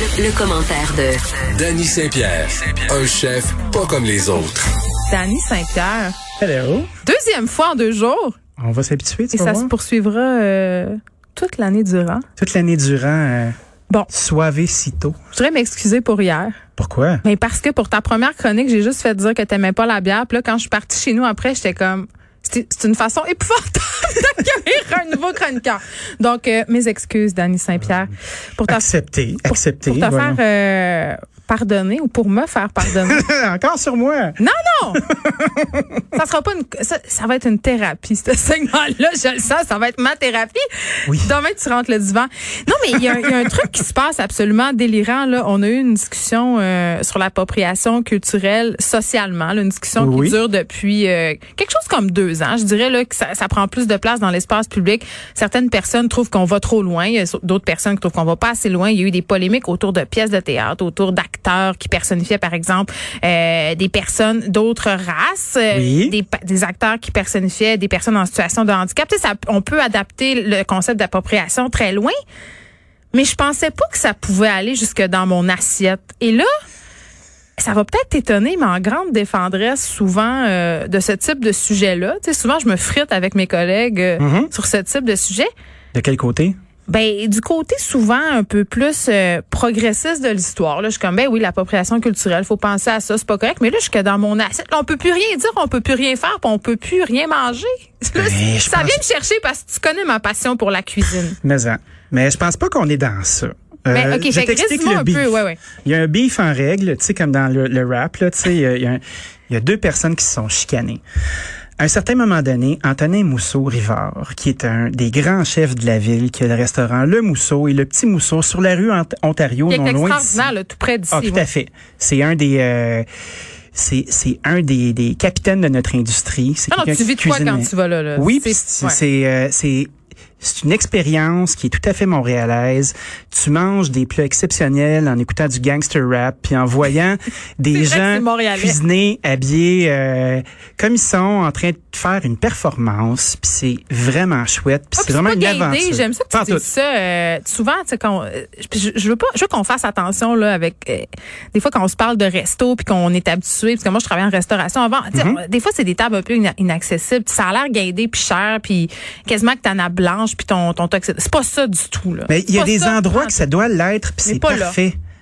Le, le commentaire de Danny Saint-Pierre, un chef pas comme les autres. Danny Saint-Pierre. Hello. Deuxième fois en deux jours. On va s'habituer, tu Et vas ça voir. se poursuivra euh, toute l'année durant. Toute l'année durant, euh, Bon, suavecito. je voudrais m'excuser pour hier. Pourquoi? Mais parce que pour ta première chronique, j'ai juste fait dire que t'aimais pas la bière. Puis là, quand je suis partie chez nous après, j'étais comme... C'est une façon épouvantable d'accueillir un nouveau chroniqueur. Donc, euh, mes excuses, Danny Saint-Pierre. Pour ta, Accepté, pour, accepté. pour te faire euh, pardonner ou pour me faire pardonner. Encore sur moi. Non, non! ça sera pas une, ça, ça va être une thérapie, ce segment-là. Je le sens, ça va être ma thérapie. Oui. Demain, tu rentres le divan. Non, mais il y, a un- il y a un truc qui se passe absolument délirant, là. On a eu une discussion, euh, sur l'appropriation culturelle socialement, là, une discussion Oui. qui dure depuis, euh, quelque chose comme deux ans. Je dirais, là, que ça, ça prend plus de place dans l'espace public. Certaines personnes trouvent qu'on va trop loin. Il y a d'autres personnes qui trouvent qu'on va pas assez loin. Il y a eu des polémiques autour de pièces de théâtre, autour d'acteurs qui personnifiaient, par exemple, euh, des personnes d'autres races, euh, Oui. des, acteurs qui personnifiaient des personnes en situation de handicap. Tu sais, ça, on peut adapter le concept d'appropriation très loin, mais je pensais pas que ça pouvait aller jusque dans mon assiette. Et là, ça va peut-être t'étonner, mais en grande défendresse souvent euh, de ce type de sujet-là. Tu sais, souvent, je me frite avec mes collègues euh, Mhm. sur ce type de sujet. De quel côté? Ben du côté souvent un peu plus euh, progressiste de l'histoire. Là, je suis comme ben oui, l'appropriation culturelle, faut penser à ça, c'est pas correct. Mais là, je suis que dans mon assiette, là, on peut plus rien dire, on peut plus rien faire, puis on peut plus rien manger. Je ça pense- vient me chercher parce que tu connais ma passion pour la cuisine. Mais, en- mais je pense pas qu'on est dans ça. Euh, ok, je t'explique un peu, ouais, ouais. Il y a un beef en règle, tu sais, comme dans le, le rap, là, tu sais, il y a- il y a deux personnes qui se sont chicanées. À un certain moment donné, Antonin Mousseau-Rivard, qui est un des grands chefs de la ville, qui a le restaurant Le Mousseau et le Petit Mousseau sur la rue Ont- Ontario, non loin d'ici. tout près d'ici. Ah, tout ouais. à fait. C'est un des... euh, c'est c'est un des, des capitaines de notre industrie. C'est Ah non, tu vis de quoi quand tu vas là, là? Oui, C'est- puis c'est ouais. c'est euh, c'est une expérience qui est tout à fait montréalaise. Tu manges des plats exceptionnels en écoutant du gangster rap, puis en voyant des gens cuisiner, habillés euh, comme ils sont, en train de faire une performance. Puis c'est vraiment chouette. Puis Ah, c'est vraiment une aventure. J'aime ça que tu ça. euh, souvent, tu sais, quand, euh, je, je veux pas, je veux qu'on fasse attention là avec. euh, des fois, quand on se parle de resto puis qu'on est habitué, parce que moi, je travaille en restauration avant. Mm-hmm. Des fois, c'est des tables un peu ina- inaccessibles. Ça a l'air guindé puis cher, puis quasiment que t'as nappe blanche puis ton ton C'est pas ça du tout là. Mais il y a des endroits en que ça doit l'être, puis c'est là.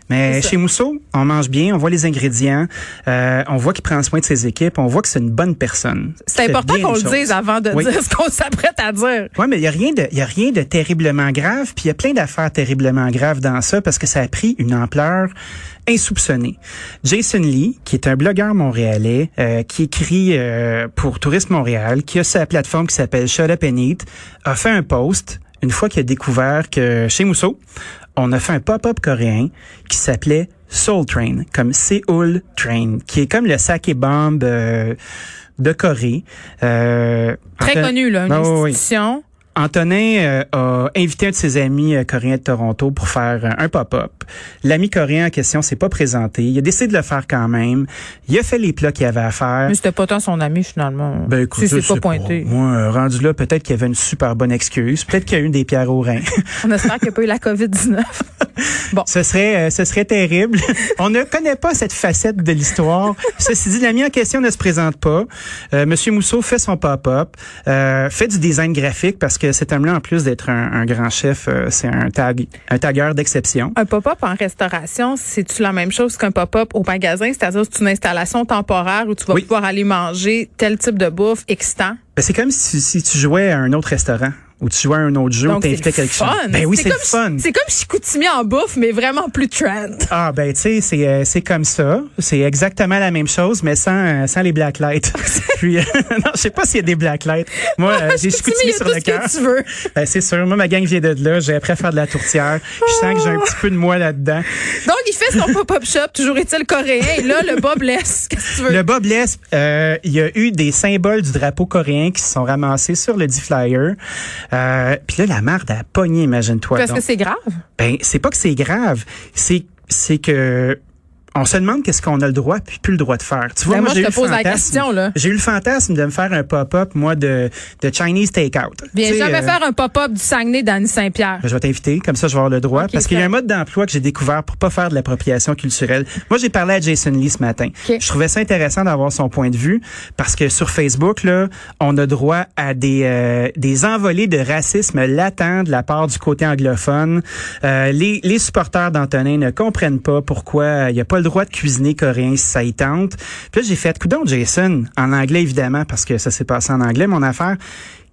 Mais chez Mousseau, on mange bien, on voit les ingrédients, euh, on voit qu'il prend soin de ses équipes, on voit que c'est une bonne personne. C'est important qu'on le dise avant de Oui. dire ce qu'on s'apprête à dire. Ouais, mais il y a rien de, y a rien de terriblement grave, puis il y a plein d'affaires terriblement graves dans ça parce que ça a pris une ampleur insoupçonnée. Jason Lee, qui est un blogueur montréalais, euh, qui écrit euh, pour Tourisme Montréal, qui a sa plateforme qui s'appelle Shut Up and Eat, a fait un post une fois qu'il a découvert que chez Mousseau, on a fait un pop-up coréen qui s'appelait Soul Train, comme Seoul Train, qui est comme le sake bomb euh, de Corée. Euh, Très connu là, une Ah, oui. Antonin euh, a invité un de ses amis euh, coréens de Toronto pour faire euh, un pop-up. L'ami coréen en question s'est pas présenté. Il a décidé de le faire quand même. Il a fait les plats qu'il avait à faire. Mais c'était pas tant son ami finalement. Ben écoute, si c'est pas pointé. Moi, rendu là, peut-être qu'il y avait une super bonne excuse. Peut-être qu'il y a eu des pierres au rein. On espère qu'il n'y a pas eu la COVID-19. ce serait, euh, ce serait terrible. On ne connaît pas cette facette de l'histoire. Ceci dit, l'ami en question ne se présente pas. Euh, Monsieur Mousseau fait son pop-up, euh, fait du design graphique parce que cet homme-là, en plus d'être un, un grand chef, euh, c'est un tag, un tagueur d'exception. Un pop-up en restauration, c'est-tu la même chose qu'un pop-up au magasin? C'est-à-dire c'est une installation temporaire où tu vas Oui. pouvoir aller manger tel type de bouffe excitant? Ben, c'est comme si, si tu jouais à un autre restaurant ou tu jouais à un autre jeu ou t'invitais le quelque chose. fun. Ben oui, c'est le fun. C'est comme Chicoutimi en bouffe, mais vraiment plus trend. Ah ben tu sais c'est euh, c'est comme ça, c'est exactement la même chose mais sans euh, sans les blacklights. Puis euh, non, je sais pas s'il y a des blacklights. Moi euh, j'ai Chicoutimi, sur le ce que cœur. tu veux. Ben, c'est sûr, moi ma gang vient de là, j'ai appris à faire de la tourtière. Je sens que j'ai un petit peu de moi là-dedans. Donc, il fait son pop-up shop, toujours est-il coréen, et là, le bas blesse. Qu'est-ce que tu veux? Le Bob euh, il y a eu des symboles du drapeau coréen qui se sont ramassés sur le D-Flyer. Euh, Puis là, la marde a pogné, imagine-toi. Parce donc. que c'est grave? Ben, c'est pas que c'est grave, c'est c'est que on se demande qu'est-ce qu'on a le droit puis plus le droit de faire. Tu vois, Ben, moi, j'ai eu le fantasme- eu le de me faire un pop-up moi de de Chinese takeout. Viens jamais euh, faire un pop-up du Saguenay d'Annie Saint-Pierre. je vais t'inviter, comme ça je vais avoir le droit. Parce qu'il y a un mode d'emploi que j'ai découvert pour pas faire de l'appropriation culturelle. Moi, j'ai parlé à Jason Lee ce matin. Je trouvais ça intéressant d'avoir son point de vue parce que sur Facebook, là, on a droit à des, euh, des envolées de racisme latent de la part du côté anglophone. Euh, les, les supporters d'Antonin ne comprennent pas pourquoi il n'y a pas le droit de cuisiner coréen si ça y tente. Puis là, j'ai fait, coudon Jason, en anglais évidemment, parce que ça s'est passé en anglais, mon affaire.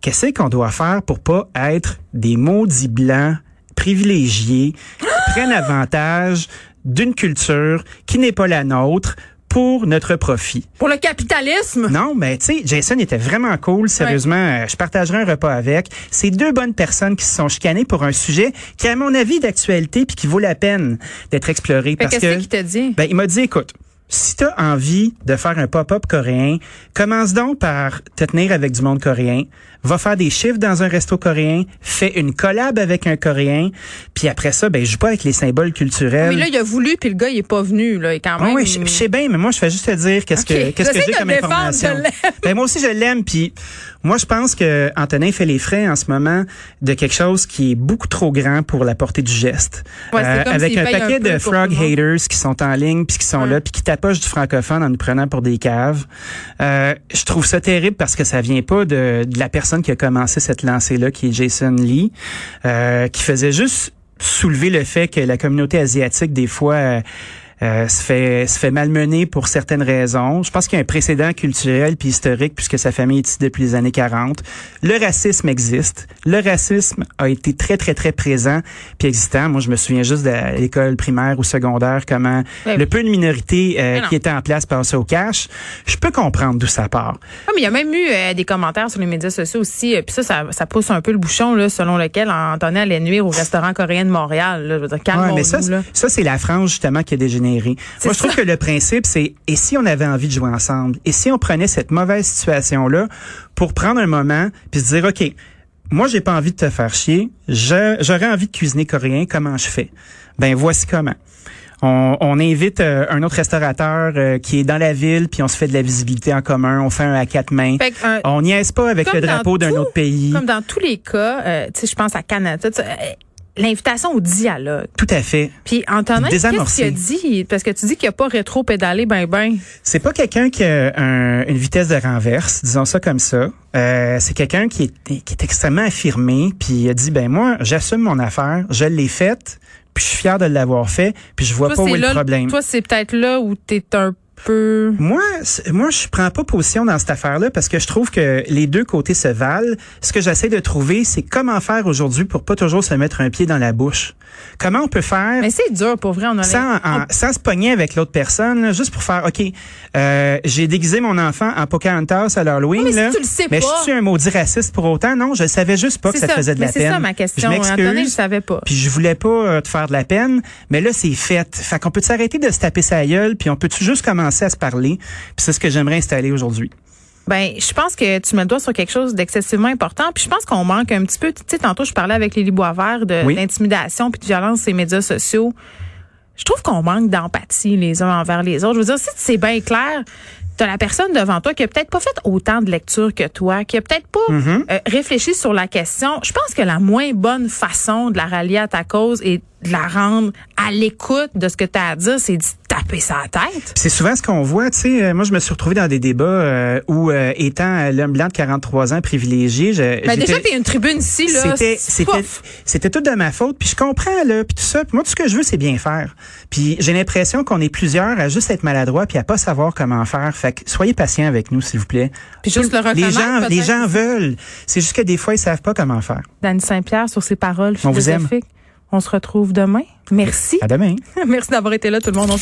Qu'est-ce qu'on doit faire pour pas être des maudits blancs privilégiés qui prennent avantage d'une culture qui n'est pas la nôtre pour notre profit. Pour le capitalisme? Non, mais tu sais, Jason était vraiment cool. Sérieusement, euh, je partagerai un repas avec. C'est deux bonnes personnes qui se sont chicanées pour un sujet qui, à mon avis, d'actualité puis qui vaut la peine d'être exploré. Fait Parce qu'est-ce que, qu'il t'a dit? ben, il m'a dit, écoute, si tu as envie de faire un pop-up coréen, commence donc par te tenir avec du monde coréen, va faire des chiffres dans un resto coréen, fais une collab avec un coréen, puis après ça, ben joue pas avec les symboles culturels. Mais là, il a voulu, puis le gars, il est pas venu, là. Quand Ah même. oui, je je sais bien, mais moi, je fais juste te dire qu'est-ce que qu'est-ce que j'ai comme défendre, information. Ben moi aussi, je l'aime. Puis moi, je pense que Antonin fait les frais en ce moment de quelque chose qui est beaucoup trop grand pour la portée du geste. Euh, Ouais, comme avec un paquet de frog haters qui sont en ligne puis qui sont Ouais. là puis qui du francophone en nous prenant pour des caves. Euh, je trouve ça terrible parce que ça vient pas de, la personne qui a commencé cette lancée-là, qui est Jason Lee, euh, qui faisait juste soulever le fait que la communauté asiatique, des fois, euh, se fait se fait malmener pour certaines raisons. Je pense qu'il y a un précédent culturel puis historique puisque sa famille est ici depuis les années 40. Le racisme existe. Le racisme a été très très très présent puis existant. Moi, je me souviens juste de l'école primaire ou secondaire comment le oui. peu de minorités euh, qui étaient en place passaient au cash. Je peux comprendre d'où ça part. Ah, mais il y a même eu euh, des commentaires sur les médias sociaux aussi. Puis ça, ça, ça pousse un peu le bouchon, là, selon lequel Antonin allait nuire au restaurant coréen de Montréal. Là. Je veux dire, Ouais, mais ça, ça c'est la frange justement qui a dégénéré. Moi, je trouve ça. que le principe, c'est et si on avait envie de jouer ensemble, et si on prenait cette mauvaise situation-là pour prendre un moment puis se dire, ok, moi j'ai pas envie de te faire chier, j'aurais envie de cuisiner coréen, comment je fais? Ben voici comment. On, on invite euh, un autre restaurateur euh, qui est dans la ville, puis on se fait de la visibilité en commun, on fait un à quatre mains. Que, euh, on niaise pas avec le drapeau d'un autre pays. Comme dans tous les cas, euh, tu sais, je pense à Canada, l'invitation au dialogue. Tout à fait. Puis Antonin, qu'est-ce qu'il a dit? Parce que tu dis qu'il a pas rétro-pédalé ben ben. C'est pas quelqu'un qui a un- une vitesse de renverse, disons ça comme ça. Euh, c'est quelqu'un qui est, qui est extrêmement affirmé, puis il a dit ben moi j'assume mon affaire, je l'ai faite, puis je suis fier de l'avoir fait, puis je vois Toi, pas où est là, le problème. Toi, c'est peut-être là où t'es un peu... Moi, c'est- moi, je prends pas position dans cette affaire-là parce que je trouve que les deux côtés se valent. Ce que j'essaie de trouver, c'est comment faire aujourd'hui pour pas toujours se mettre un pied dans la bouche. Comment on peut faire Mais c'est dur, pour vrai. On a sans, en- sans se pogner avec l'autre personne, là, juste pour faire, OK, euh, j'ai déguisé mon enfant en Pocahontas à l'Halloween. Mais si là, tu le sais mais pas. je suis un maudit raciste pour autant? Non, je savais juste pas que C'est ça, te faisait de mais la c'est peine. ça ma question. Je Antonin, je savais pas. Puis je voulais pas euh, te faire de la peine, mais là c'est fait. Fait qu'on peut s'arrêter de se taper sa gueule, puis on peut juste commencer à se parler. Puis c'est ce que j'aimerais installer aujourd'hui. Ben, je pense que tu le doigt sur quelque chose d'excessivement important. Puis je pense qu'on manque un petit peu. Tu sais, tantôt, je parlais avec Lily Boisvert de Oui. d'intimidation puis de violence sur les médias sociaux. Je trouve qu'on manque d'empathie les uns envers les autres. Je veux dire, si c'est bien clair, t'as la personne devant toi qui a peut-être pas fait autant de lecture que toi, qui a peut-être pas Mm-hmm. euh, réfléchi sur la question. Je pense que la moins bonne façon de la rallier à ta cause et de la rendre à l'écoute de ce que tu as à dire, c'est de taper sa tête. C'est souvent ce qu'on voit, tu sais. euh, moi, je me suis retrouvé dans des débats euh, où, euh, étant l'homme blanc de 43 ans privilégié, je, Ben déjà, t'es une tribune ici, là. C'était, c'était, c'était tout de ma faute. Puis je comprends là, puis tout ça. Puis moi, tout ce que je veux, c'est bien faire. Puis j'ai l'impression qu'on est plusieurs à juste être maladroits puis à pas savoir comment faire. Fait que soyez patients avec nous, s'il vous plaît. Puis juste le les reconnaître, gens, les gens veulent. C'est juste que des fois, ils savent pas comment faire. Dany Saint-Pierre sur ses paroles On vous aime. On se retrouve demain. Merci. À demain. Merci d'avoir été là, tout le monde. On se